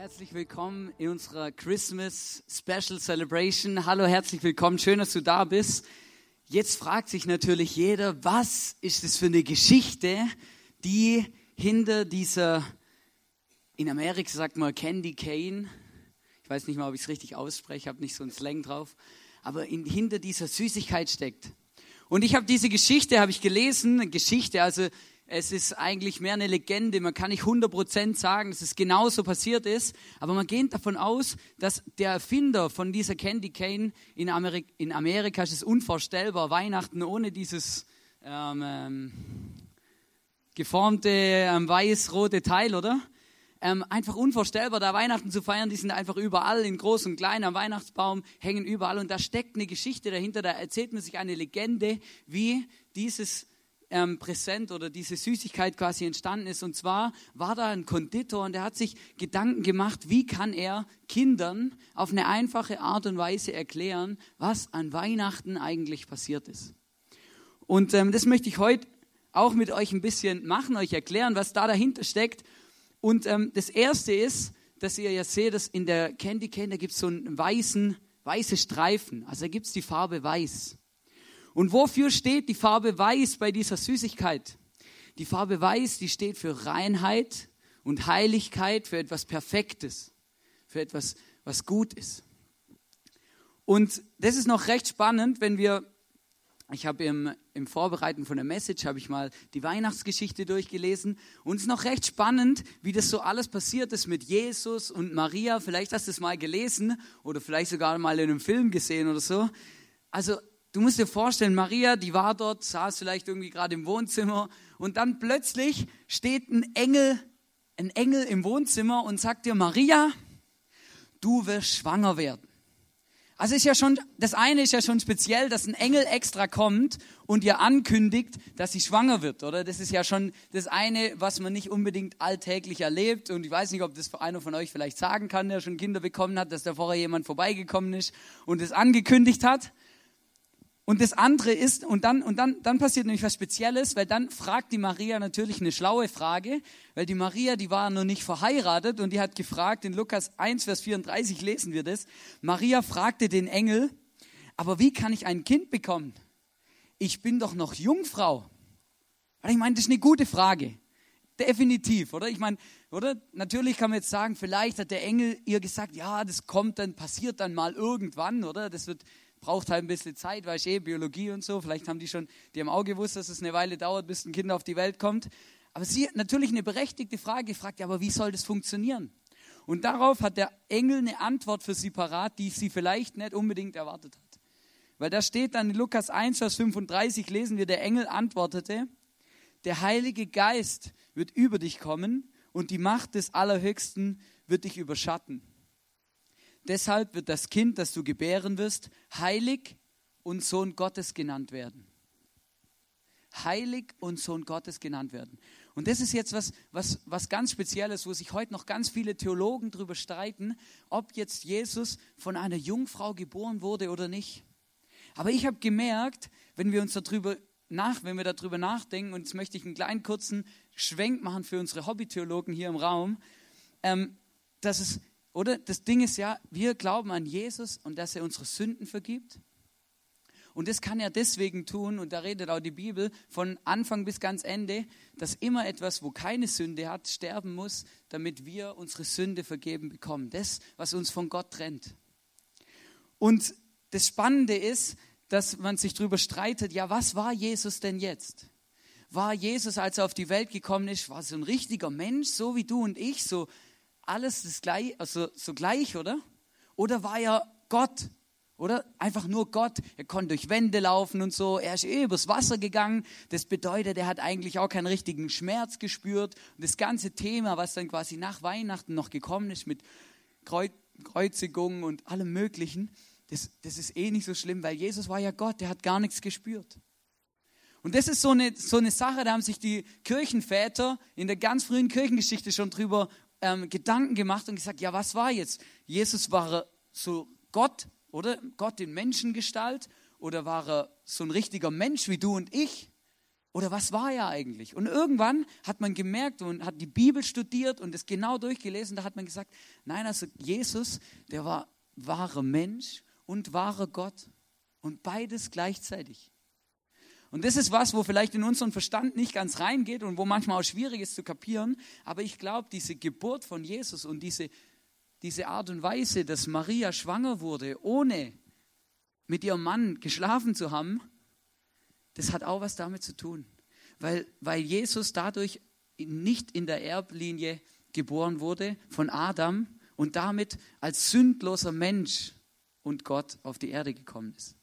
Herzlich willkommen in unserer Christmas Special Celebration. Hallo, herzlich willkommen. Schön, dass du da bist. Jetzt fragt sich natürlich jeder, was ist das für eine Geschichte, die hinter dieser, in Amerika sagt man Candy Cane, ich weiß nicht mal, ob ich es richtig ausspreche, habe nicht so einen Slang drauf, aber in, hinter dieser Süßigkeit steckt. Und ich habe diese Geschichte, habe ich gelesen, Geschichte, also es ist eigentlich mehr eine Legende. Man kann nicht 100% sagen, dass es genauso passiert ist. Aber man geht davon aus, dass der Erfinder von dieser Candy Cane in, Amerika, in Amerika ist es unvorstellbar. Weihnachten ohne dieses ähm, ähm, geformte ähm, weiß-rote Teil, oder? Ähm, einfach unvorstellbar, da Weihnachten zu feiern. Die sind einfach überall, in groß und klein, am Weihnachtsbaum, hängen überall. Und da steckt eine Geschichte dahinter. Da erzählt man sich eine Legende, wie dieses ähm, Präsent oder diese Süßigkeit quasi entstanden ist. Und zwar war da ein Konditor und der hat sich Gedanken gemacht, wie kann er Kindern auf eine einfache Art und Weise erklären, was an Weihnachten eigentlich passiert ist. Und ähm, das möchte ich heute auch mit euch ein bisschen machen, euch erklären, was da dahinter steckt. Und ähm, das erste ist, dass ihr ja seht, dass in der Candy Cane, da gibt es so einen weißen, weiße Streifen. Also da gibt es die Farbe weiß. Und wofür steht die Farbe Weiß bei dieser Süßigkeit? Die Farbe Weiß, die steht für Reinheit und Heiligkeit, für etwas Perfektes, für etwas, was gut ist. Und das ist noch recht spannend, wenn wir, ich habe im, im Vorbereiten von der Message, habe ich mal die Weihnachtsgeschichte durchgelesen und es ist noch recht spannend, wie das so alles passiert ist mit Jesus und Maria. Vielleicht hast du es mal gelesen oder vielleicht sogar mal in einem Film gesehen oder so. Also Du musst dir vorstellen, Maria, die war dort, saß vielleicht irgendwie gerade im Wohnzimmer und dann plötzlich steht ein Engel, ein Engel im Wohnzimmer und sagt dir, Maria, du wirst schwanger werden. Also ist ja schon, das eine ist ja schon speziell, dass ein Engel extra kommt und ihr ankündigt, dass sie schwanger wird, oder? Das ist ja schon das eine, was man nicht unbedingt alltäglich erlebt. Und ich weiß nicht, ob das einer von euch vielleicht sagen kann, der schon Kinder bekommen hat, dass da vorher jemand vorbeigekommen ist und es angekündigt hat. Und das andere ist, und dann, und dann, dann passiert nämlich was Spezielles, weil dann fragt die Maria natürlich eine schlaue Frage, weil die Maria, die war noch nicht verheiratet und die hat gefragt, in Lukas 1, Vers 34 lesen wir das, Maria fragte den Engel, aber wie kann ich ein Kind bekommen? Ich bin doch noch Jungfrau. Ich meine, das ist eine gute Frage. Definitiv, oder? Ich meine, oder? Natürlich kann man jetzt sagen, vielleicht hat der Engel ihr gesagt, ja, das kommt dann, passiert dann mal irgendwann, oder? Das wird, braucht halt ein bisschen Zeit, weil ich eh Biologie und so. Vielleicht haben die schon, die haben auch gewusst, dass es eine Weile dauert, bis ein Kind auf die Welt kommt. Aber sie hat natürlich eine berechtigte Frage gefragt, aber wie soll das funktionieren? Und darauf hat der Engel eine Antwort für sie parat, die sie vielleicht nicht unbedingt erwartet hat. Weil da steht dann in Lukas 1, Vers 35, lesen wir, der Engel antwortete, der Heilige Geist wird über dich kommen und die Macht des Allerhöchsten wird dich überschatten. Deshalb wird das Kind, das du gebären wirst, heilig und Sohn Gottes genannt werden. Heilig und Sohn Gottes genannt werden. Und das ist jetzt was, was, was ganz Spezielles, wo sich heute noch ganz viele Theologen darüber streiten, ob jetzt Jesus von einer Jungfrau geboren wurde oder nicht. Aber ich habe gemerkt, wenn wir uns darüber nach, wenn wir darüber nachdenken, und jetzt möchte ich einen kleinen kurzen Schwenk machen für unsere Hobbytheologen hier im Raum, ähm, dass es oder das Ding ist ja, wir glauben an Jesus und dass er unsere Sünden vergibt. Und das kann er deswegen tun, und da redet auch die Bibel von Anfang bis ganz Ende, dass immer etwas, wo keine Sünde hat, sterben muss, damit wir unsere Sünde vergeben bekommen. Das, was uns von Gott trennt. Und das Spannende ist, dass man sich darüber streitet, ja, was war Jesus denn jetzt? War Jesus, als er auf die Welt gekommen ist, war so ein richtiger Mensch, so wie du und ich, so alles das gleich, also so gleich, oder? Oder war er Gott? Oder einfach nur Gott. Er konnte durch Wände laufen und so. Er ist eh übers Wasser gegangen. Das bedeutet, er hat eigentlich auch keinen richtigen Schmerz gespürt. Und das ganze Thema, was dann quasi nach Weihnachten noch gekommen ist mit Kreuzigung und allem Möglichen, das, das ist eh nicht so schlimm, weil Jesus war ja Gott. Der hat gar nichts gespürt. Und das ist so eine, so eine Sache, da haben sich die Kirchenväter in der ganz frühen Kirchengeschichte schon drüber ähm, Gedanken gemacht und gesagt, ja, was war jetzt? Jesus war so Gott, oder? Gott in Menschengestalt oder war er so ein richtiger Mensch wie du und ich? Oder was war er eigentlich? Und irgendwann hat man gemerkt und hat die Bibel studiert und es genau durchgelesen, da hat man gesagt, nein, also Jesus, der war wahrer Mensch und wahrer Gott. Und beides gleichzeitig. Und das ist was, wo vielleicht in unseren Verstand nicht ganz reingeht und wo manchmal auch schwierig ist zu kapieren. Aber ich glaube, diese Geburt von Jesus und diese, diese Art und Weise, dass Maria schwanger wurde, ohne mit ihrem Mann geschlafen zu haben, das hat auch was damit zu tun. Weil, weil Jesus dadurch nicht in der Erblinie geboren wurde von Adam und damit als sündloser Mensch und Gott auf die Erde gekommen ist.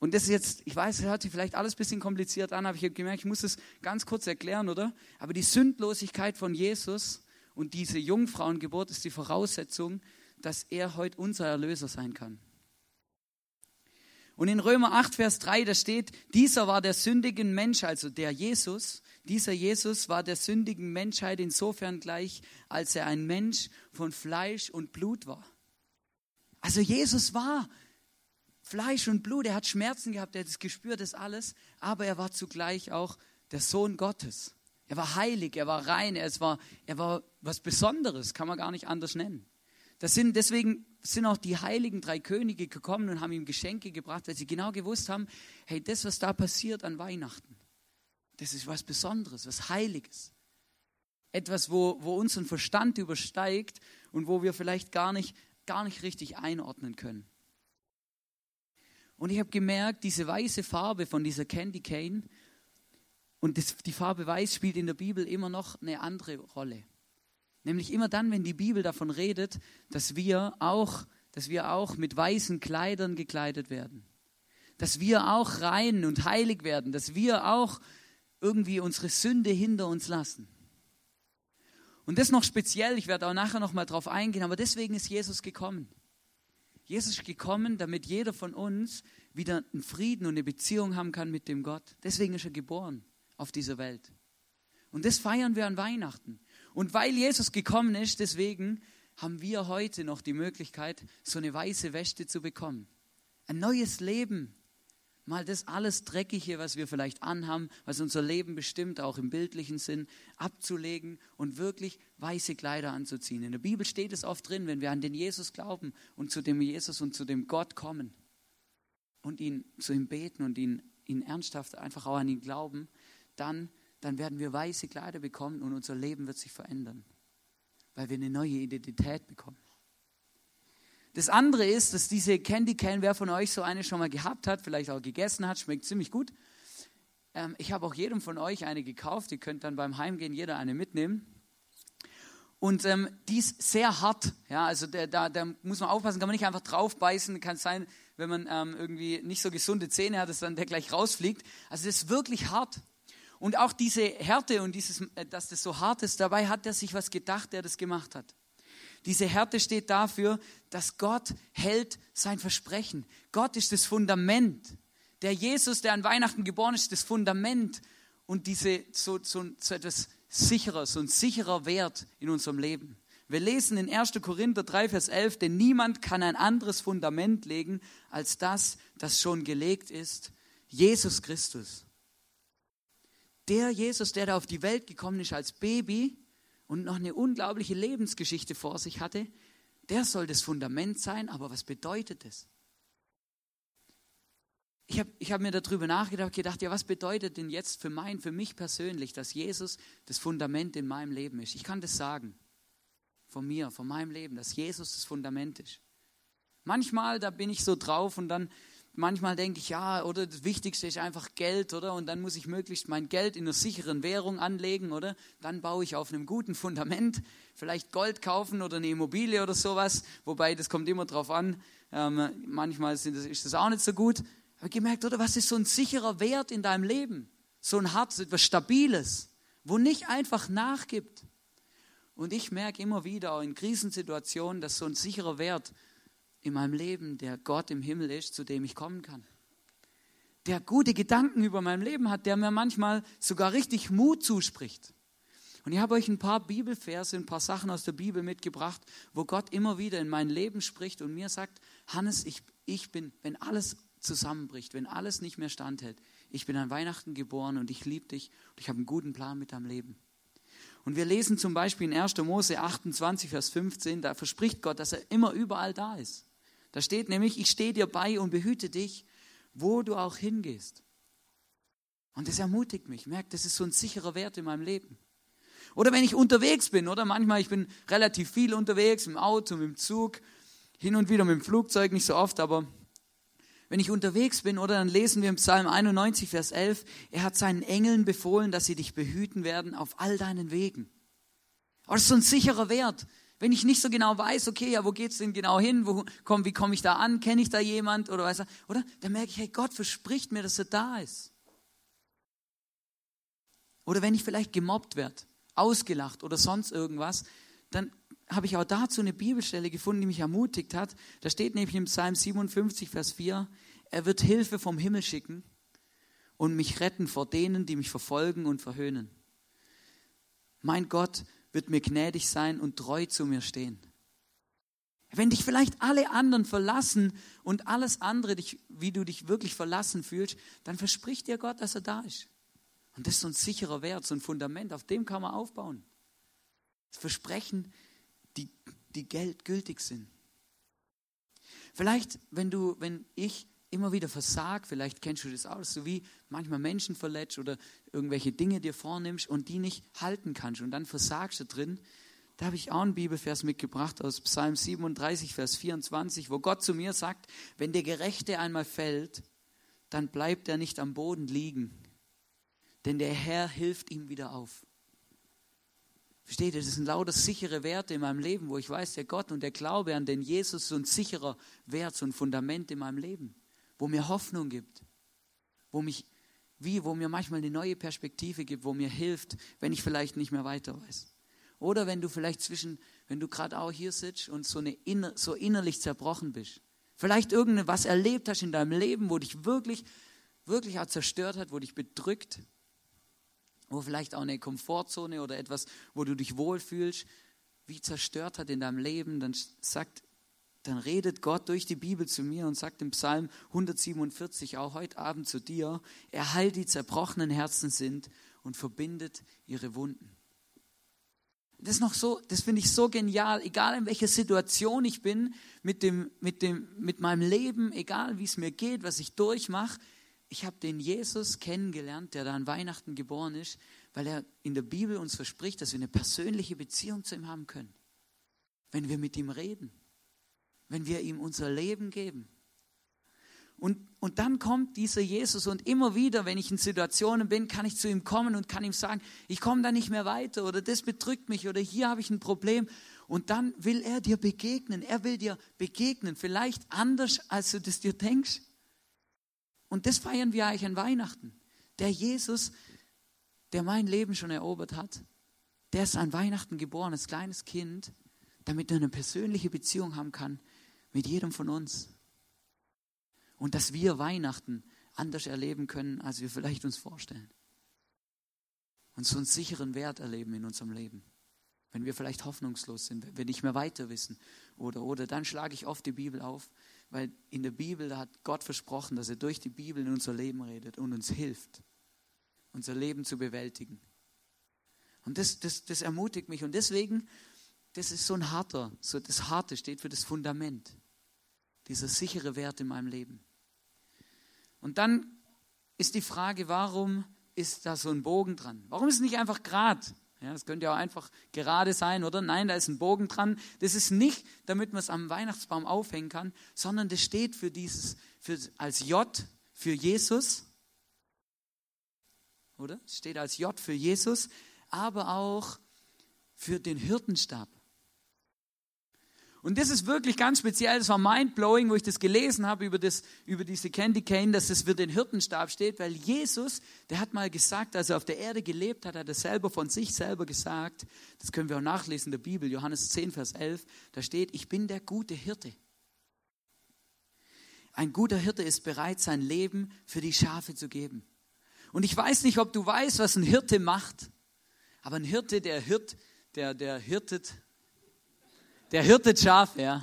Und das ist jetzt, ich weiß, es hört sich vielleicht alles ein bisschen kompliziert an, aber ich habe gemerkt, ich muss es ganz kurz erklären, oder? Aber die Sündlosigkeit von Jesus und diese Jungfrauengeburt ist die Voraussetzung, dass er heute unser Erlöser sein kann. Und in Römer 8, Vers 3, da steht, dieser war der sündigen Mensch, also der Jesus, dieser Jesus war der sündigen Menschheit insofern gleich, als er ein Mensch von Fleisch und Blut war. Also Jesus war Fleisch und Blut, er hat Schmerzen gehabt, er hat es gespürt, das alles, aber er war zugleich auch der Sohn Gottes. Er war heilig, er war rein, er war, er war was Besonderes, kann man gar nicht anders nennen. Das sind, deswegen sind auch die heiligen drei Könige gekommen und haben ihm Geschenke gebracht, weil sie genau gewusst haben, hey, das, was da passiert an Weihnachten, das ist was Besonderes, was Heiliges. Etwas, wo, wo unseren Verstand übersteigt und wo wir vielleicht gar nicht, gar nicht richtig einordnen können. Und ich habe gemerkt, diese weiße Farbe von dieser Candy Cane und das, die Farbe Weiß spielt in der Bibel immer noch eine andere Rolle. Nämlich immer dann, wenn die Bibel davon redet, dass wir auch, dass wir auch mit weißen Kleidern gekleidet werden. Dass wir auch rein und heilig werden. Dass wir auch irgendwie unsere Sünde hinter uns lassen. Und das noch speziell, ich werde auch nachher noch mal drauf eingehen, aber deswegen ist Jesus gekommen. Jesus ist gekommen, damit jeder von uns wieder einen Frieden und eine Beziehung haben kann mit dem Gott. Deswegen ist er geboren auf dieser Welt. Und das feiern wir an Weihnachten. Und weil Jesus gekommen ist, deswegen haben wir heute noch die Möglichkeit, so eine weiße Wäsche zu bekommen. Ein neues Leben. Mal das alles Dreckige, was wir vielleicht anhaben, was unser Leben bestimmt, auch im bildlichen Sinn, abzulegen und wirklich weiße Kleider anzuziehen. In der Bibel steht es oft drin, wenn wir an den Jesus glauben und zu dem Jesus und zu dem Gott kommen und ihn zu ihm beten und ihn, ihn ernsthaft einfach auch an ihn glauben, dann, dann werden wir weiße Kleider bekommen und unser Leben wird sich verändern, weil wir eine neue Identität bekommen. Das andere ist, dass diese Candy Cane, wer von euch so eine schon mal gehabt hat, vielleicht auch gegessen hat, schmeckt ziemlich gut. Ähm, ich habe auch jedem von euch eine gekauft. Ihr könnt dann beim Heimgehen jeder eine mitnehmen. Und ähm, die ist sehr hart. Ja, also da, da, da, muss man aufpassen, kann man nicht einfach draufbeißen. Kann sein, wenn man ähm, irgendwie nicht so gesunde Zähne hat, dass dann der gleich rausfliegt. Also das ist wirklich hart. Und auch diese Härte und dieses, äh, dass das so hart ist, dabei hat er sich was gedacht, der das gemacht hat. Diese Härte steht dafür, dass Gott hält sein Versprechen. Gott ist das Fundament. Der Jesus, der an Weihnachten geboren ist, das Fundament und diese, so, so, so etwas sicherer, so ein sicherer Wert in unserem Leben. Wir lesen in 1. Korinther 3, Vers 11, denn niemand kann ein anderes Fundament legen als das, das schon gelegt ist, Jesus Christus. Der Jesus, der da auf die Welt gekommen ist als Baby, und noch eine unglaubliche Lebensgeschichte vor sich hatte, der soll das Fundament sein, aber was bedeutet es? Ich habe ich hab mir darüber nachgedacht, gedacht, ja, was bedeutet denn jetzt für mein, für mich persönlich, dass Jesus das Fundament in meinem Leben ist? Ich kann das sagen, von mir, von meinem Leben, dass Jesus das Fundament ist. Manchmal, da bin ich so drauf und dann manchmal denke ich, ja, oder das Wichtigste ist einfach Geld, oder? Und dann muss ich möglichst mein Geld in einer sicheren Währung anlegen, oder? Dann baue ich auf einem guten Fundament, vielleicht Gold kaufen oder eine Immobilie oder sowas. Wobei, das kommt immer drauf an. Ähm, manchmal das, ist das auch nicht so gut. Aber gemerkt, oder? Was ist so ein sicherer Wert in deinem Leben? So ein Herz, etwas Stabiles, wo nicht einfach nachgibt. Und ich merke immer wieder, in Krisensituationen, dass so ein sicherer Wert in meinem Leben, der Gott im Himmel ist, zu dem ich kommen kann. Der gute Gedanken über mein Leben hat, der mir manchmal sogar richtig Mut zuspricht. Und ich habe euch ein paar Bibelverse, ein paar Sachen aus der Bibel mitgebracht, wo Gott immer wieder in mein Leben spricht und mir sagt, Hannes, ich, ich bin, wenn alles zusammenbricht, wenn alles nicht mehr standhält, ich bin an Weihnachten geboren und ich liebe dich und ich habe einen guten Plan mit deinem Leben. Und wir lesen zum Beispiel in 1. Mose 28, Vers 15, da verspricht Gott, dass er immer überall da ist. Da steht nämlich, ich stehe dir bei und behüte dich, wo du auch hingehst. Und das ermutigt mich. Merkt, das ist so ein sicherer Wert in meinem Leben. Oder wenn ich unterwegs bin, oder manchmal, ich bin relativ viel unterwegs, im Auto, dem Zug, hin und wieder mit dem Flugzeug, nicht so oft, aber wenn ich unterwegs bin, oder dann lesen wir im Psalm 91, Vers 11, er hat seinen Engeln befohlen, dass sie dich behüten werden auf all deinen Wegen. Aber das ist so ein sicherer Wert. Wenn ich nicht so genau weiß, okay, ja, wo geht's denn genau hin? Wo, komm, wie komme ich da an? Kenne ich da jemand? Oder weiß er, oder? Dann merke ich, hey, Gott verspricht mir, dass er da ist. Oder wenn ich vielleicht gemobbt werde, ausgelacht oder sonst irgendwas, dann habe ich auch dazu eine Bibelstelle gefunden, die mich ermutigt hat. Da steht nämlich im Psalm 57, Vers 4, er wird Hilfe vom Himmel schicken und mich retten vor denen, die mich verfolgen und verhöhnen. Mein Gott wird mir gnädig sein und treu zu mir stehen. Wenn dich vielleicht alle anderen verlassen und alles andere, dich, wie du dich wirklich verlassen fühlst, dann verspricht dir Gott, dass er da ist. Und das ist so ein sicherer Wert, so ein Fundament, auf dem kann man aufbauen. Das Versprechen, die, die gültig sind. Vielleicht, wenn du, wenn ich immer wieder versag, vielleicht kennst du das auch, so wie manchmal Menschen verletzt oder irgendwelche Dinge dir vornimmst und die nicht halten kannst. Und dann versagst du drin. Da habe ich auch einen Bibelvers mitgebracht aus Psalm 37, Vers 24, wo Gott zu mir sagt, wenn der Gerechte einmal fällt, dann bleibt er nicht am Boden liegen, denn der Herr hilft ihm wieder auf. Versteht ihr, das sind lauter sichere Werte in meinem Leben, wo ich weiß, der Gott und der Glaube an den Jesus ist so ein sicherer Wert, so ein Fundament in meinem Leben, wo mir Hoffnung gibt, wo mich, wie, wo mir manchmal eine neue Perspektive gibt, wo mir hilft, wenn ich vielleicht nicht mehr weiter weiß. Oder wenn du vielleicht zwischen, wenn du gerade auch hier sitzt und so, eine inner, so innerlich zerbrochen bist. Vielleicht irgendwas erlebt hast in deinem Leben, wo dich wirklich, wirklich auch zerstört hat, wo dich bedrückt, wo vielleicht auch eine Komfortzone oder etwas, wo du dich wohlfühlst, wie zerstört hat in deinem Leben, dann sagt, dann redet Gott durch die Bibel zu mir und sagt im Psalm 147 auch heute Abend zu dir, er heilt die zerbrochenen Herzen sind und verbindet ihre Wunden. Das ist noch so, das finde ich so genial, egal in welcher Situation ich bin mit dem, mit dem, mit meinem Leben, egal wie es mir geht, was ich durchmache, ich habe den Jesus kennengelernt, der da an Weihnachten geboren ist, weil er in der Bibel uns verspricht, dass wir eine persönliche Beziehung zu ihm haben können. Wenn wir mit ihm reden, wenn wir ihm unser Leben geben. Und, und dann kommt dieser Jesus und immer wieder, wenn ich in Situationen bin, kann ich zu ihm kommen und kann ihm sagen, ich komme da nicht mehr weiter oder das bedrückt mich oder hier habe ich ein Problem. Und dann will er dir begegnen. Er will dir begegnen, vielleicht anders, als du das dir denkst. Und das feiern wir eigentlich an Weihnachten. Der Jesus, der mein Leben schon erobert hat, der ist an Weihnachten geboren als kleines Kind, damit er eine persönliche Beziehung haben kann mit jedem von uns. Und dass wir Weihnachten anders erleben können, als wir vielleicht uns vorstellen. Und so einen sicheren Wert erleben in unserem Leben. Wenn wir vielleicht hoffnungslos sind, wenn wir nicht mehr weiter wissen. Oder, oder dann schlage ich oft die Bibel auf weil in der Bibel, da hat Gott versprochen, dass er durch die Bibel in unser Leben redet und uns hilft, unser Leben zu bewältigen. Und das, das, das ermutigt mich. Und deswegen, das ist so ein harter, so das Harte steht für das Fundament. Dieser sichere Wert in meinem Leben. Und dann ist die Frage, warum ist da so ein Bogen dran? Warum ist es nicht einfach gerade? Ja, das könnte ja auch einfach gerade sein, oder? Nein, da ist ein Bogen dran. Das ist nicht, damit man es am Weihnachtsbaum aufhängen kann, sondern das steht für dieses, für, als J für Jesus. Oder? Es steht als J für Jesus, aber auch für den Hirtenstab. Und das ist wirklich ganz speziell, das war mindblowing, wo ich das gelesen habe über, das, über diese Candy Cane, dass es für den Hirtenstab steht, weil Jesus, der hat mal gesagt, als er auf der Erde gelebt hat, hat er selber von sich selber gesagt, das können wir auch nachlesen in der Bibel, Johannes 10, Vers 11, da steht, ich bin der gute Hirte. Ein guter Hirte ist bereit, sein Leben für die Schafe zu geben. Und ich weiß nicht, ob du weißt, was ein Hirte macht, aber ein Hirte, der hirt, der, der hirtet der hirtet Schafe, ja.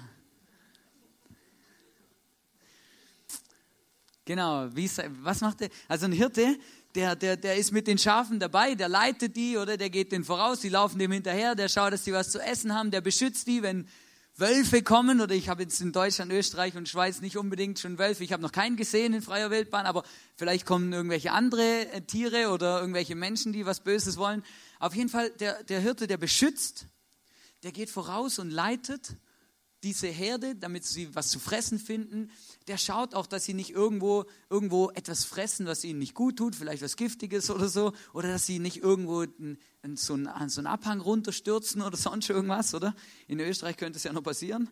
Genau, wie, was macht der? Also ein Hirte, der, der, der ist mit den Schafen dabei, der leitet die oder der geht denen voraus, die laufen dem hinterher, der schaut, dass die was zu essen haben, der beschützt die, wenn Wölfe kommen oder ich habe jetzt in Deutschland, Österreich und Schweiz nicht unbedingt schon Wölfe, ich habe noch keinen gesehen in freier Wildbahn, aber vielleicht kommen irgendwelche andere äh, Tiere oder irgendwelche Menschen, die was Böses wollen. Auf jeden Fall, der, der Hirte, der beschützt, der geht voraus und leitet diese Herde, damit sie was zu fressen finden, der schaut auch, dass sie nicht irgendwo, irgendwo etwas fressen, was ihnen nicht gut tut, vielleicht was Giftiges oder so, oder dass sie nicht irgendwo in, in so, einen, so einen Abhang runterstürzen oder sonst irgendwas, oder? In Österreich könnte es ja noch passieren,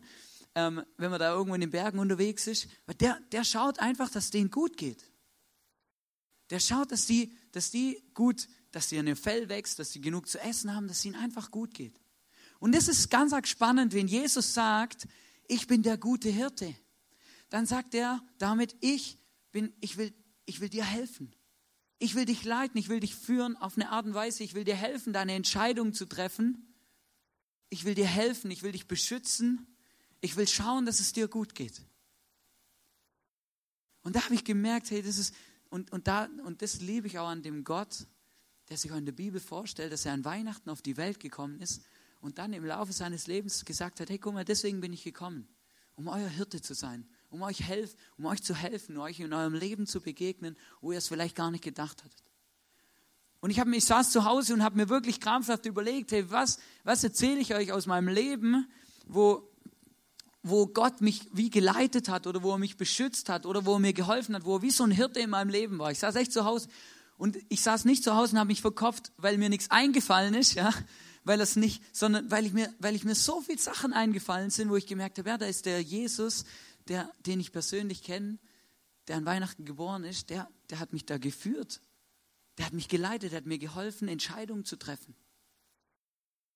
ähm, wenn man da irgendwo in den Bergen unterwegs ist. Aber der, der schaut einfach, dass denen gut geht. Der schaut, dass die, dass die gut, dass ihr Fell wächst, dass sie genug zu essen haben, dass es ihnen einfach gut geht. Und das ist ganz spannend, wenn Jesus sagt, ich bin der gute Hirte. Dann sagt er damit, ich bin, ich will, ich will dir helfen. Ich will dich leiten, ich will dich führen auf eine Art und Weise, ich will dir helfen, deine Entscheidung zu treffen. Ich will dir helfen, ich will dich beschützen. Ich will schauen, dass es dir gut geht. Und da habe ich gemerkt, hey, das ist, und, und, da, und das liebe ich auch an dem Gott, der sich auch in der Bibel vorstellt, dass er an Weihnachten auf die Welt gekommen ist und dann im Laufe seines Lebens gesagt hat, hey, guck mal, deswegen bin ich gekommen, um euer Hirte zu sein, um euch, helf, um euch zu helfen, euch in eurem Leben zu begegnen, wo ihr es vielleicht gar nicht gedacht hattet. Und ich, hab, ich saß zu Hause und habe mir wirklich krampfhaft überlegt, hey, was, was erzähle ich euch aus meinem Leben, wo, wo Gott mich wie geleitet hat oder wo er mich beschützt hat oder wo er mir geholfen hat, wo er wie so ein Hirte in meinem Leben war. Ich saß echt zu Hause und ich saß nicht zu Hause und habe mich verkopft, weil mir nichts eingefallen ist, ja, weil das nicht, sondern weil ich mir, weil ich mir so viele Sachen eingefallen sind, wo ich gemerkt habe, ja, da ist der Jesus, der, den ich persönlich kenne, der an Weihnachten geboren ist, der, der hat mich da geführt. Der hat mich geleitet, der hat mir geholfen, Entscheidungen zu treffen.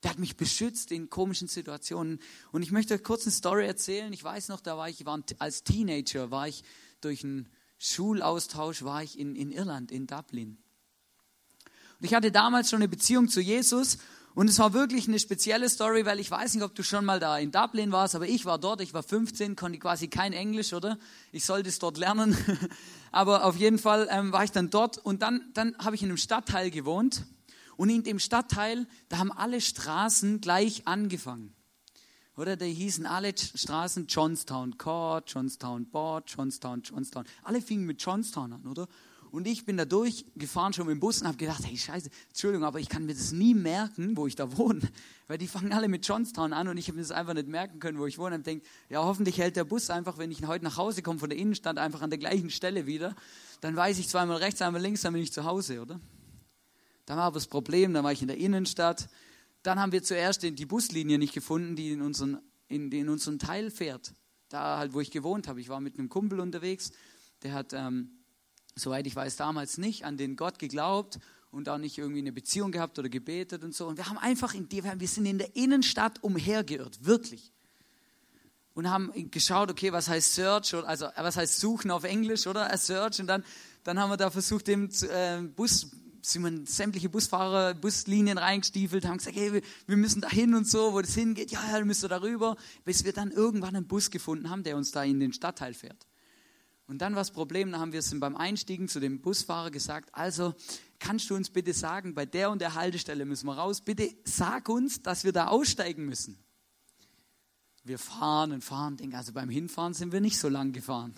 Der hat mich beschützt in komischen Situationen. Und ich möchte kurz eine Story erzählen. Ich weiß noch, da war ich, war als Teenager, war ich durch einen Schulaustausch, war ich in, in Irland, in Dublin. Und ich hatte damals schon eine Beziehung zu Jesus und es war wirklich eine spezielle Story, weil ich weiß nicht, ob du schon mal da in Dublin warst, aber ich war dort, ich war 15, konnte quasi kein Englisch, oder? Ich sollte es dort lernen. aber auf jeden Fall ähm, war ich dann dort und dann, dann habe ich in einem Stadtteil gewohnt. Und in dem Stadtteil, da haben alle Straßen gleich angefangen. Oder da hießen alle Straßen Johnstown Court, Johnstown Board, Johnstown, Johnstown. Alle fingen mit Johnstown an, oder? Und ich bin da durchgefahren schon mit dem Bus und habe gedacht, hey Scheiße, Entschuldigung, aber ich kann mir das nie merken, wo ich da wohne. Weil die fangen alle mit Johnstown an und ich habe mir das einfach nicht merken können, wo ich wohne. Und denke, ja, hoffentlich hält der Bus einfach, wenn ich heute nach Hause komme von der Innenstadt, einfach an der gleichen Stelle wieder. Dann weiß ich zweimal rechts, einmal links, dann bin ich zu Hause, oder? Da war aber das Problem, dann war ich in der Innenstadt. Dann haben wir zuerst die Buslinie nicht gefunden, die in unseren, in, in unseren Teil fährt. Da halt, wo ich gewohnt habe. Ich war mit einem Kumpel unterwegs, der hat... Ähm, soweit ich weiß, damals nicht an den Gott geglaubt und auch nicht irgendwie eine Beziehung gehabt oder gebetet und so. Und wir haben einfach in die, wir sind in der Innenstadt umhergeirrt, wirklich. Und haben geschaut, okay, was heißt Search, also was heißt Suchen auf Englisch, oder? Search. Und dann, dann haben wir da versucht, dem äh, Bus, sind wir sämtliche Busfahrer, Buslinien reingestiefelt, haben gesagt, hey, wir müssen da hin und so, wo das hingeht, ja, ja, müsst ihr darüber, bis wir dann irgendwann einen Bus gefunden haben, der uns da in den Stadtteil fährt. Und dann war das Problem, da haben wir es beim Einstiegen zu dem Busfahrer gesagt, also kannst du uns bitte sagen, bei der und der Haltestelle müssen wir raus, bitte sag uns, dass wir da aussteigen müssen. Wir fahren und fahren, denken, also beim Hinfahren sind wir nicht so lang gefahren.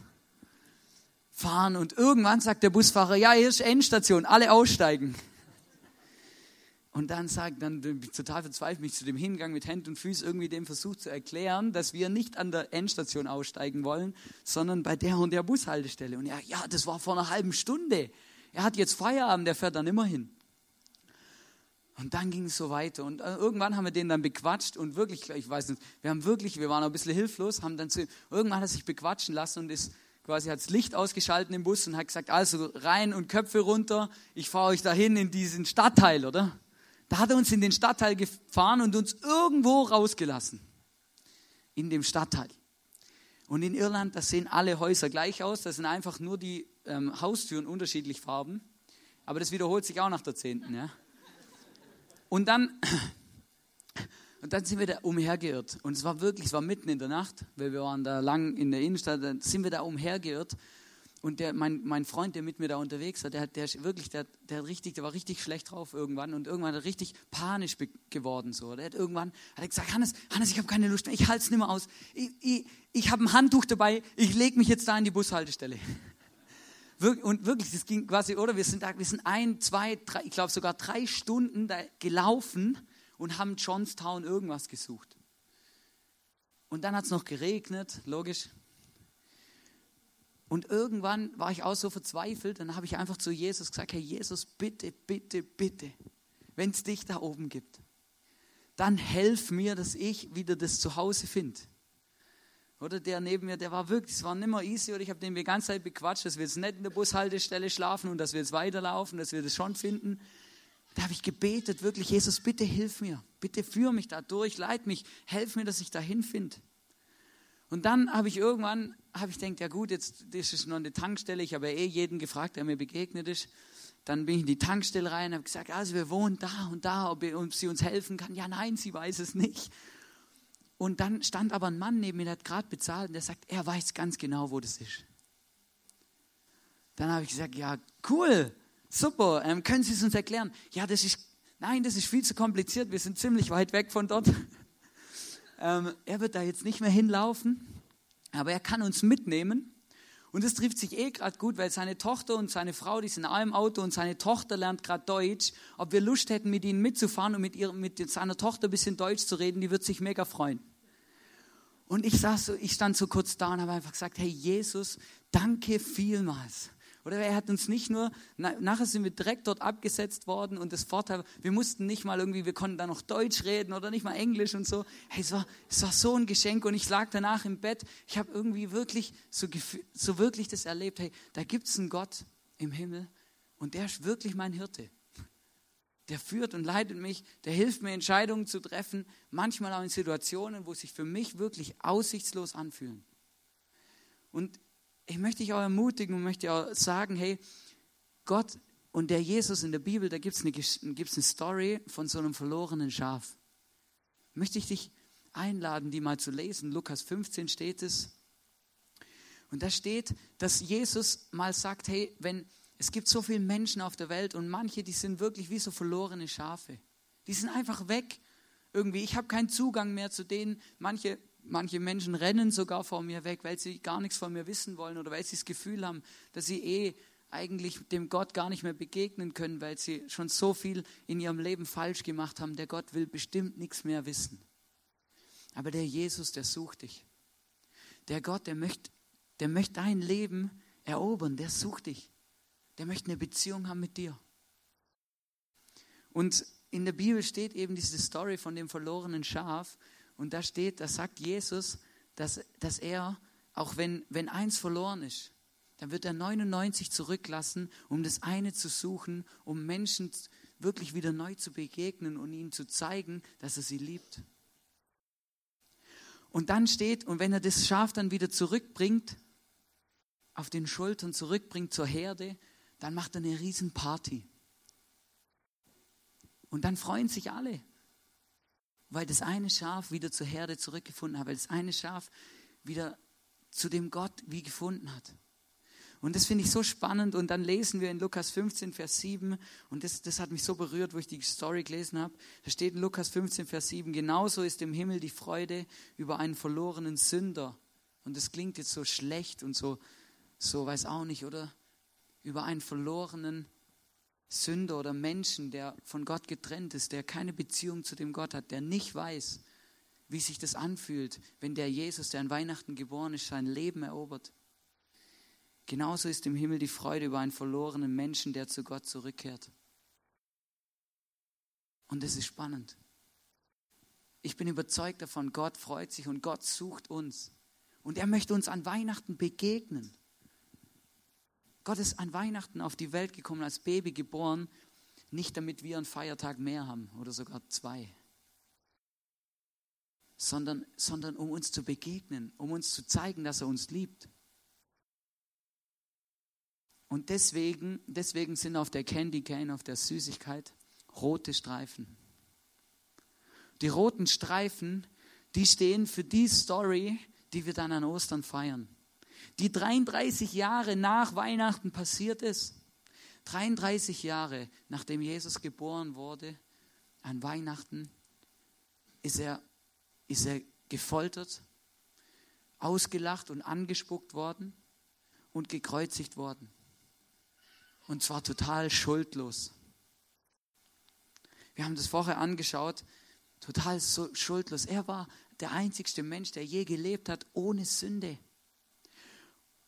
Fahren und irgendwann sagt der Busfahrer, ja, hier ist Endstation, alle aussteigen. Und dann sagt, dann total verzweifelt, mich zu dem Hingang mit Händen und Füßen irgendwie dem Versuch zu erklären, dass wir nicht an der Endstation aussteigen wollen, sondern bei der und der Bushaltestelle. Und ja, ja, das war vor einer halben Stunde. Er hat jetzt Feierabend, der fährt dann immer hin. Und dann ging es so weiter. Und äh, irgendwann haben wir den dann bequatscht und wirklich, ich weiß nicht, wir haben wirklich, wir waren ein bisschen hilflos, haben dann zu, irgendwann hat er sich bequatschen lassen und ist quasi hat das Licht ausgeschaltet im Bus und hat gesagt, also rein und Köpfe runter, ich fahre euch dahin in diesen Stadtteil, oder? Da hat er uns in den Stadtteil gefahren und uns irgendwo rausgelassen. In dem Stadtteil. Und in Irland, da sehen alle Häuser gleich aus. Das sind einfach nur die ähm, Haustüren unterschiedlich Farben. Aber das wiederholt sich auch nach der zehnten. Ja? Und dann, und dann sind wir da umhergeirrt. Und es war wirklich, es war mitten in der Nacht, weil wir waren da lang in der Innenstadt, dann sind wir da umhergeirrt. Und der, mein, mein Freund, der mit mir da unterwegs war, der, der wirklich, der, der, richtig, der war richtig schlecht drauf irgendwann und irgendwann hat er richtig panisch geworden. So. Der hat irgendwann hat er gesagt, Hannes, Hannes, ich habe keine Lust mehr, ich halte es nicht mehr aus. Ich, ich, ich habe ein Handtuch dabei, ich lege mich jetzt da in die Bushaltestelle. Und wirklich, das ging quasi, oder? Wir sind, da, wir sind ein, zwei, drei, ich glaube sogar drei Stunden da gelaufen und haben Johnstown irgendwas gesucht. Und dann hat es noch geregnet, logisch. Und irgendwann war ich auch so verzweifelt, dann habe ich einfach zu Jesus gesagt, Herr Jesus, bitte, bitte, bitte, wenn es dich da oben gibt, dann helf mir, dass ich wieder das Zuhause finde. Oder der neben mir, der war wirklich, es war nicht mehr easy, oder ich habe den die ganze Zeit bequatscht, dass wir jetzt nicht in der Bushaltestelle schlafen und dass wir jetzt weiterlaufen, dass wir das schon finden. Da habe ich gebetet, wirklich, Jesus, bitte hilf mir, bitte führe mich da durch, leit mich, helf mir, dass ich dahin finde. Und dann habe ich irgendwann, habe ich gedacht, ja gut, jetzt das ist noch eine Tankstelle, ich habe ja eh jeden gefragt, der mir begegnet ist. Dann bin ich in die Tankstelle rein, habe gesagt, also wir wohnen da und da, ob sie uns helfen kann. Ja, nein, sie weiß es nicht. Und dann stand aber ein Mann neben mir, der hat gerade bezahlt und der sagt, er weiß ganz genau, wo das ist. Dann habe ich gesagt, ja, cool, super, ähm, können Sie es uns erklären? Ja, das ist, nein, das ist viel zu kompliziert, wir sind ziemlich weit weg von dort. Ähm, er wird da jetzt nicht mehr hinlaufen, aber er kann uns mitnehmen. Und das trifft sich eh gerade gut, weil seine Tochter und seine Frau, die sind auch im Auto und seine Tochter lernt gerade Deutsch. Ob wir Lust hätten, mit ihnen mitzufahren und mit, ihr, mit seiner Tochter ein bisschen Deutsch zu reden, die wird sich mega freuen. Und ich saß so, ich stand so kurz da und habe einfach gesagt, hey Jesus, danke vielmals. Oder er hat uns nicht nur, nachher sind wir direkt dort abgesetzt worden und das Vorteil, wir mussten nicht mal irgendwie, wir konnten da noch Deutsch reden oder nicht mal Englisch und so. Hey, es war, es war so ein Geschenk und ich lag danach im Bett. Ich habe irgendwie wirklich so, so wirklich das erlebt. Hey, da gibt es einen Gott im Himmel und der ist wirklich mein Hirte der führt und leitet mich, der hilft mir, Entscheidungen zu treffen, manchmal auch in Situationen, wo sich für mich wirklich aussichtslos anfühlen. Und ich möchte dich auch ermutigen und möchte auch sagen, hey, Gott und der Jesus in der Bibel, da gibt es eine, gibt's eine Story von so einem verlorenen Schaf. Möchte ich dich einladen, die mal zu lesen. Lukas 15 steht es. Und da steht, dass Jesus mal sagt, hey, wenn, es gibt so viele Menschen auf der Welt und manche, die sind wirklich wie so verlorene Schafe. Die sind einfach weg. Irgendwie, ich habe keinen Zugang mehr zu denen. Manche, manche Menschen rennen sogar vor mir weg, weil sie gar nichts von mir wissen wollen oder weil sie das Gefühl haben, dass sie eh eigentlich dem Gott gar nicht mehr begegnen können, weil sie schon so viel in ihrem Leben falsch gemacht haben. Der Gott will bestimmt nichts mehr wissen. Aber der Jesus, der sucht dich. Der Gott, der möchte, der möchte dein Leben erobern, der sucht dich der möchte eine Beziehung haben mit dir. Und in der Bibel steht eben diese Story von dem verlorenen Schaf. Und da steht, da sagt Jesus, dass, dass er, auch wenn, wenn eins verloren ist, dann wird er 99 zurücklassen, um das eine zu suchen, um Menschen wirklich wieder neu zu begegnen und ihnen zu zeigen, dass er sie liebt. Und dann steht, und wenn er das Schaf dann wieder zurückbringt, auf den Schultern zurückbringt zur Herde, dann macht er eine Riesenparty. Und dann freuen sich alle, weil das eine Schaf wieder zur Herde zurückgefunden hat, weil das eine Schaf wieder zu dem Gott wie gefunden hat. Und das finde ich so spannend. Und dann lesen wir in Lukas 15, Vers 7, und das, das hat mich so berührt, wo ich die Story gelesen habe. Da steht in Lukas 15, Vers 7, genauso ist im Himmel die Freude über einen verlorenen Sünder. Und das klingt jetzt so schlecht und so, so weiß auch nicht, oder? über einen verlorenen Sünder oder Menschen, der von Gott getrennt ist, der keine Beziehung zu dem Gott hat, der nicht weiß, wie sich das anfühlt, wenn der Jesus, der an Weihnachten geboren ist, sein Leben erobert. Genauso ist im Himmel die Freude über einen verlorenen Menschen, der zu Gott zurückkehrt. Und das ist spannend. Ich bin überzeugt davon, Gott freut sich und Gott sucht uns. Und er möchte uns an Weihnachten begegnen. Gott ist an Weihnachten auf die Welt gekommen, als Baby geboren, nicht damit wir einen Feiertag mehr haben oder sogar zwei, sondern, sondern um uns zu begegnen, um uns zu zeigen, dass er uns liebt. Und deswegen, deswegen sind auf der Candy Cane, auf der Süßigkeit, rote Streifen. Die roten Streifen, die stehen für die Story, die wir dann an Ostern feiern. Die 33 Jahre nach Weihnachten passiert ist. 33 Jahre nachdem Jesus geboren wurde, an Weihnachten, ist er, ist er gefoltert, ausgelacht und angespuckt worden und gekreuzigt worden. Und zwar total schuldlos. Wir haben das vorher angeschaut, total schuldlos. Er war der einzigste Mensch, der je gelebt hat, ohne Sünde.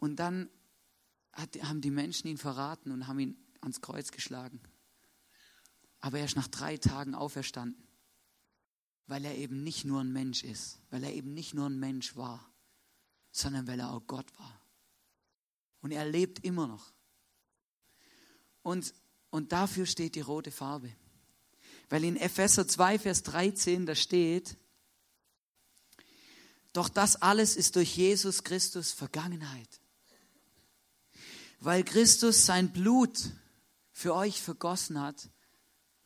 Und dann hat, haben die Menschen ihn verraten und haben ihn ans Kreuz geschlagen. Aber er ist nach drei Tagen auferstanden, weil er eben nicht nur ein Mensch ist, weil er eben nicht nur ein Mensch war, sondern weil er auch Gott war. Und er lebt immer noch. Und, und dafür steht die rote Farbe. Weil in Epheser 2, Vers 13, da steht, doch das alles ist durch Jesus Christus Vergangenheit weil Christus sein Blut für euch vergossen hat,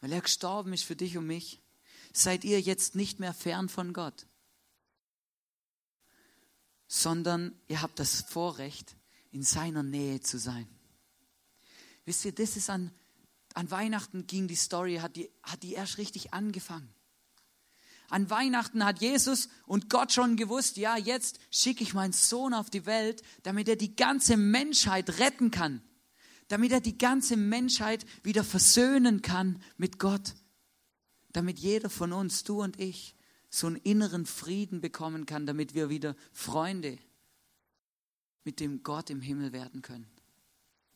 weil er gestorben ist für dich und mich, seid ihr jetzt nicht mehr fern von Gott, sondern ihr habt das Vorrecht, in seiner Nähe zu sein. Wisst ihr, das ist an, an Weihnachten ging die Story, hat die, hat die erst richtig angefangen. An Weihnachten hat Jesus und Gott schon gewusst, ja, jetzt schicke ich meinen Sohn auf die Welt, damit er die ganze Menschheit retten kann, damit er die ganze Menschheit wieder versöhnen kann mit Gott, damit jeder von uns, du und ich, so einen inneren Frieden bekommen kann, damit wir wieder Freunde mit dem Gott im Himmel werden können.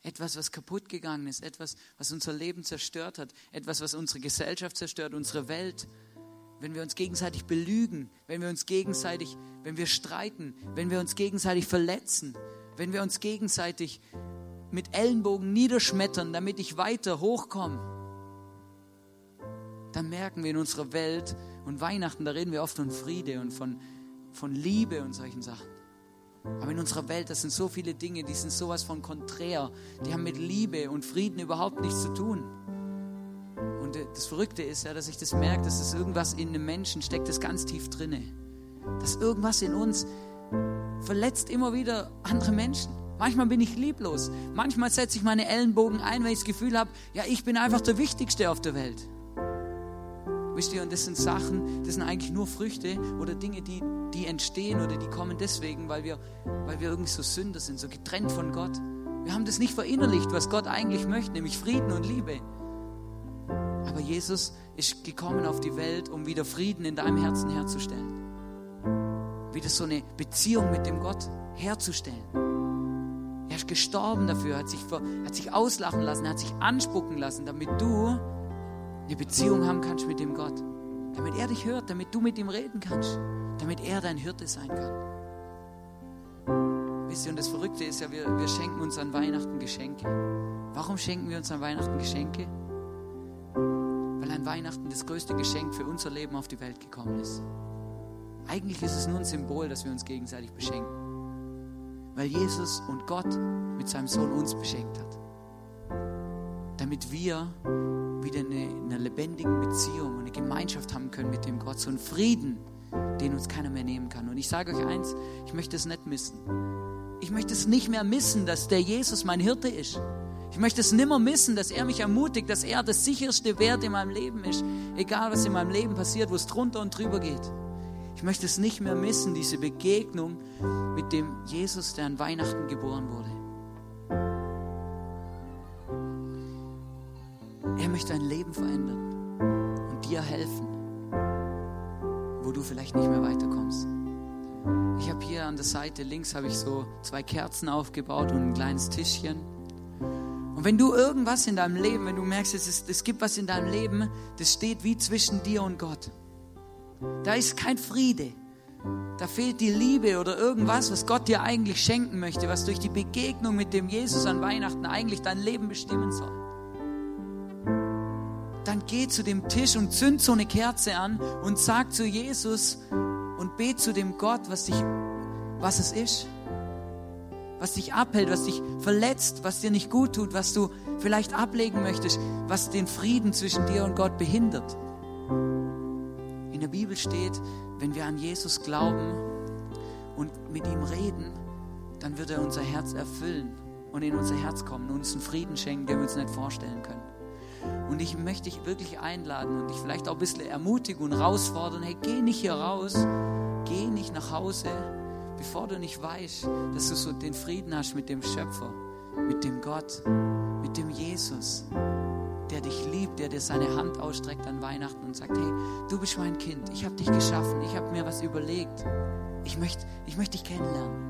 Etwas, was kaputt gegangen ist, etwas, was unser Leben zerstört hat, etwas, was unsere Gesellschaft zerstört, unsere Welt wenn wir uns gegenseitig belügen, wenn wir uns gegenseitig, wenn wir streiten, wenn wir uns gegenseitig verletzen, wenn wir uns gegenseitig mit Ellenbogen niederschmettern, damit ich weiter hochkomme, dann merken wir in unserer Welt und Weihnachten, da reden wir oft von Friede und von, von Liebe und solchen Sachen. Aber in unserer Welt, das sind so viele Dinge, die sind sowas von konträr, die haben mit Liebe und Frieden überhaupt nichts zu tun. Und das Verrückte ist ja, dass ich das merke, dass es irgendwas in einem Menschen steckt, das ganz tief drinne. Dass irgendwas in uns verletzt immer wieder andere Menschen. Manchmal bin ich lieblos. Manchmal setze ich meine Ellenbogen ein, weil ich das Gefühl habe, ja, ich bin einfach der Wichtigste auf der Welt. Wisst ihr, und das sind Sachen, das sind eigentlich nur Früchte oder Dinge, die, die entstehen oder die kommen deswegen, weil wir, weil wir irgendwie so Sünder sind, so getrennt von Gott. Wir haben das nicht verinnerlicht, was Gott eigentlich möchte, nämlich Frieden und Liebe. Aber Jesus ist gekommen auf die Welt, um wieder Frieden in deinem Herzen herzustellen. Wieder so eine Beziehung mit dem Gott herzustellen. Er ist gestorben dafür, hat sich, hat sich auslachen lassen, hat sich anspucken lassen, damit du eine Beziehung haben kannst mit dem Gott. Damit er dich hört, damit du mit ihm reden kannst, damit er dein Hirte sein kann. Wisst ihr, und das Verrückte ist ja, wir, wir schenken uns an Weihnachten Geschenke. Warum schenken wir uns an Weihnachten Geschenke? An Weihnachten das größte Geschenk für unser Leben auf die Welt gekommen ist. Eigentlich ist es nur ein Symbol, dass wir uns gegenseitig beschenken, weil Jesus und Gott mit seinem Sohn uns beschenkt hat, damit wir wieder eine, eine lebendige Beziehung und eine Gemeinschaft haben können mit dem Gott, so einen Frieden, den uns keiner mehr nehmen kann. Und ich sage euch eins, ich möchte es nicht missen. Ich möchte es nicht mehr missen, dass der Jesus mein Hirte ist. Ich möchte es nimmer missen, dass er mich ermutigt, dass er das sicherste Wert in meinem Leben ist. Egal, was in meinem Leben passiert, wo es drunter und drüber geht. Ich möchte es nicht mehr missen, diese Begegnung mit dem Jesus, der an Weihnachten geboren wurde. Er möchte dein Leben verändern und dir helfen, wo du vielleicht nicht mehr weiterkommst. Ich habe hier an der Seite links habe ich so zwei Kerzen aufgebaut und ein kleines Tischchen. Und wenn du irgendwas in deinem Leben, wenn du merkst, es, ist, es gibt was in deinem Leben, das steht wie zwischen dir und Gott. Da ist kein Friede. Da fehlt die Liebe oder irgendwas, was Gott dir eigentlich schenken möchte, was durch die Begegnung mit dem Jesus an Weihnachten eigentlich dein Leben bestimmen soll. Dann geh zu dem Tisch und zünd so eine Kerze an und sag zu Jesus und bet zu dem Gott, was dich, was es ist was dich abhält, was dich verletzt, was dir nicht gut tut, was du vielleicht ablegen möchtest, was den Frieden zwischen dir und Gott behindert. In der Bibel steht, wenn wir an Jesus glauben und mit ihm reden, dann wird er unser Herz erfüllen und in unser Herz kommen und uns einen Frieden schenken, den wir uns nicht vorstellen können. Und ich möchte dich wirklich einladen und dich vielleicht auch ein bisschen ermutigen und herausfordern, hey, geh nicht hier raus, geh nicht nach Hause, bevor du nicht weißt, dass du so den Frieden hast mit dem Schöpfer, mit dem Gott, mit dem Jesus, der dich liebt, der dir seine Hand ausstreckt an Weihnachten und sagt, hey, du bist mein Kind, ich habe dich geschaffen, ich habe mir was überlegt, ich möchte ich möcht dich kennenlernen.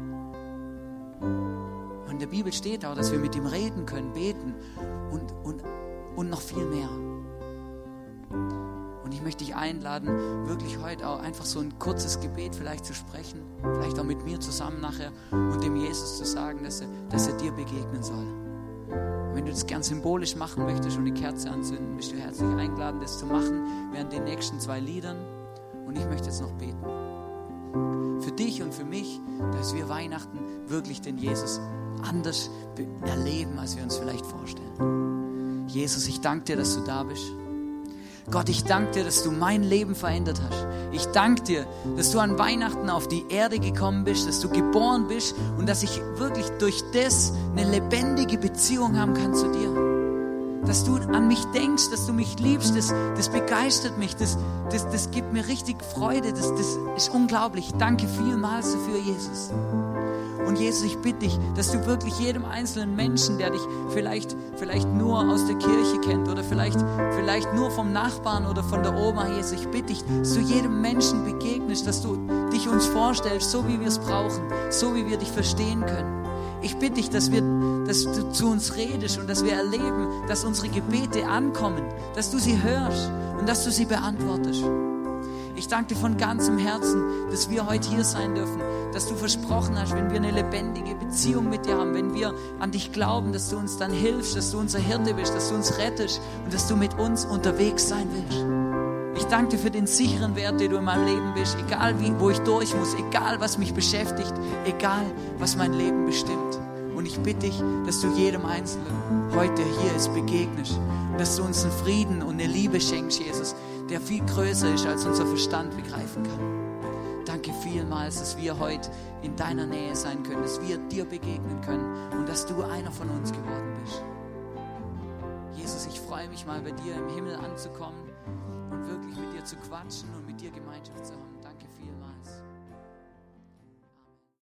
Und in der Bibel steht auch, dass wir mit ihm reden können, beten und, und und noch viel mehr. Und ich möchte dich einladen, wirklich heute auch einfach so ein kurzes Gebet vielleicht zu sprechen, vielleicht auch mit mir zusammen nachher und dem Jesus zu sagen, dass er, dass er dir begegnen soll. Wenn du das gern symbolisch machen möchtest und die Kerze anzünden, bist du herzlich eingeladen, das zu machen während den nächsten zwei Liedern. Und ich möchte jetzt noch beten. Für dich und für mich, dass wir Weihnachten wirklich den Jesus anders erleben, als wir uns vielleicht vorstellen. Jesus, ich danke dir, dass du da bist. Gott, ich danke dir, dass du mein Leben verändert hast. Ich danke dir, dass du an Weihnachten auf die Erde gekommen bist, dass du geboren bist und dass ich wirklich durch das eine lebendige Beziehung haben kann zu dir. Dass du an mich denkst, dass du mich liebst, das, das begeistert mich, das, das, das gibt mir richtig Freude, das, das ist unglaublich. Danke vielmals dafür, Jesus. Und Jesus, ich bitte dich, dass du wirklich jedem einzelnen Menschen, der dich vielleicht, vielleicht nur aus der Kirche kennt oder vielleicht, vielleicht nur vom Nachbarn oder von der Oma, Jesus, ich bitte dich, dass du jedem Menschen begegnest, dass du dich uns vorstellst, so wie wir es brauchen, so wie wir dich verstehen können. Ich bitte dich, dass, wir, dass du zu uns redest und dass wir erleben, dass unsere Gebete ankommen, dass du sie hörst und dass du sie beantwortest. Ich danke dir von ganzem Herzen, dass wir heute hier sein dürfen, dass du versprochen hast, wenn wir eine lebendige Beziehung mit dir haben, wenn wir an dich glauben, dass du uns dann hilfst, dass du unser Hirte bist, dass du uns rettest und dass du mit uns unterwegs sein willst. Ich danke dir für den sicheren Wert, den du in meinem Leben bist, egal wie, wo ich durch muss, egal was mich beschäftigt, egal was mein Leben bestimmt. Und ich bitte dich, dass du jedem Einzelnen heute hier ist begegnest, dass du uns einen Frieden und eine Liebe schenkst, Jesus, der viel größer ist, als unser Verstand begreifen kann. Danke vielmals, dass wir heute in deiner Nähe sein können, dass wir dir begegnen können und dass du einer von uns geworden bist. Jesus, ich freue mich mal bei dir im Himmel anzukommen und wirklich mit dir zu quatschen und mit dir Gemeinschaft zu haben.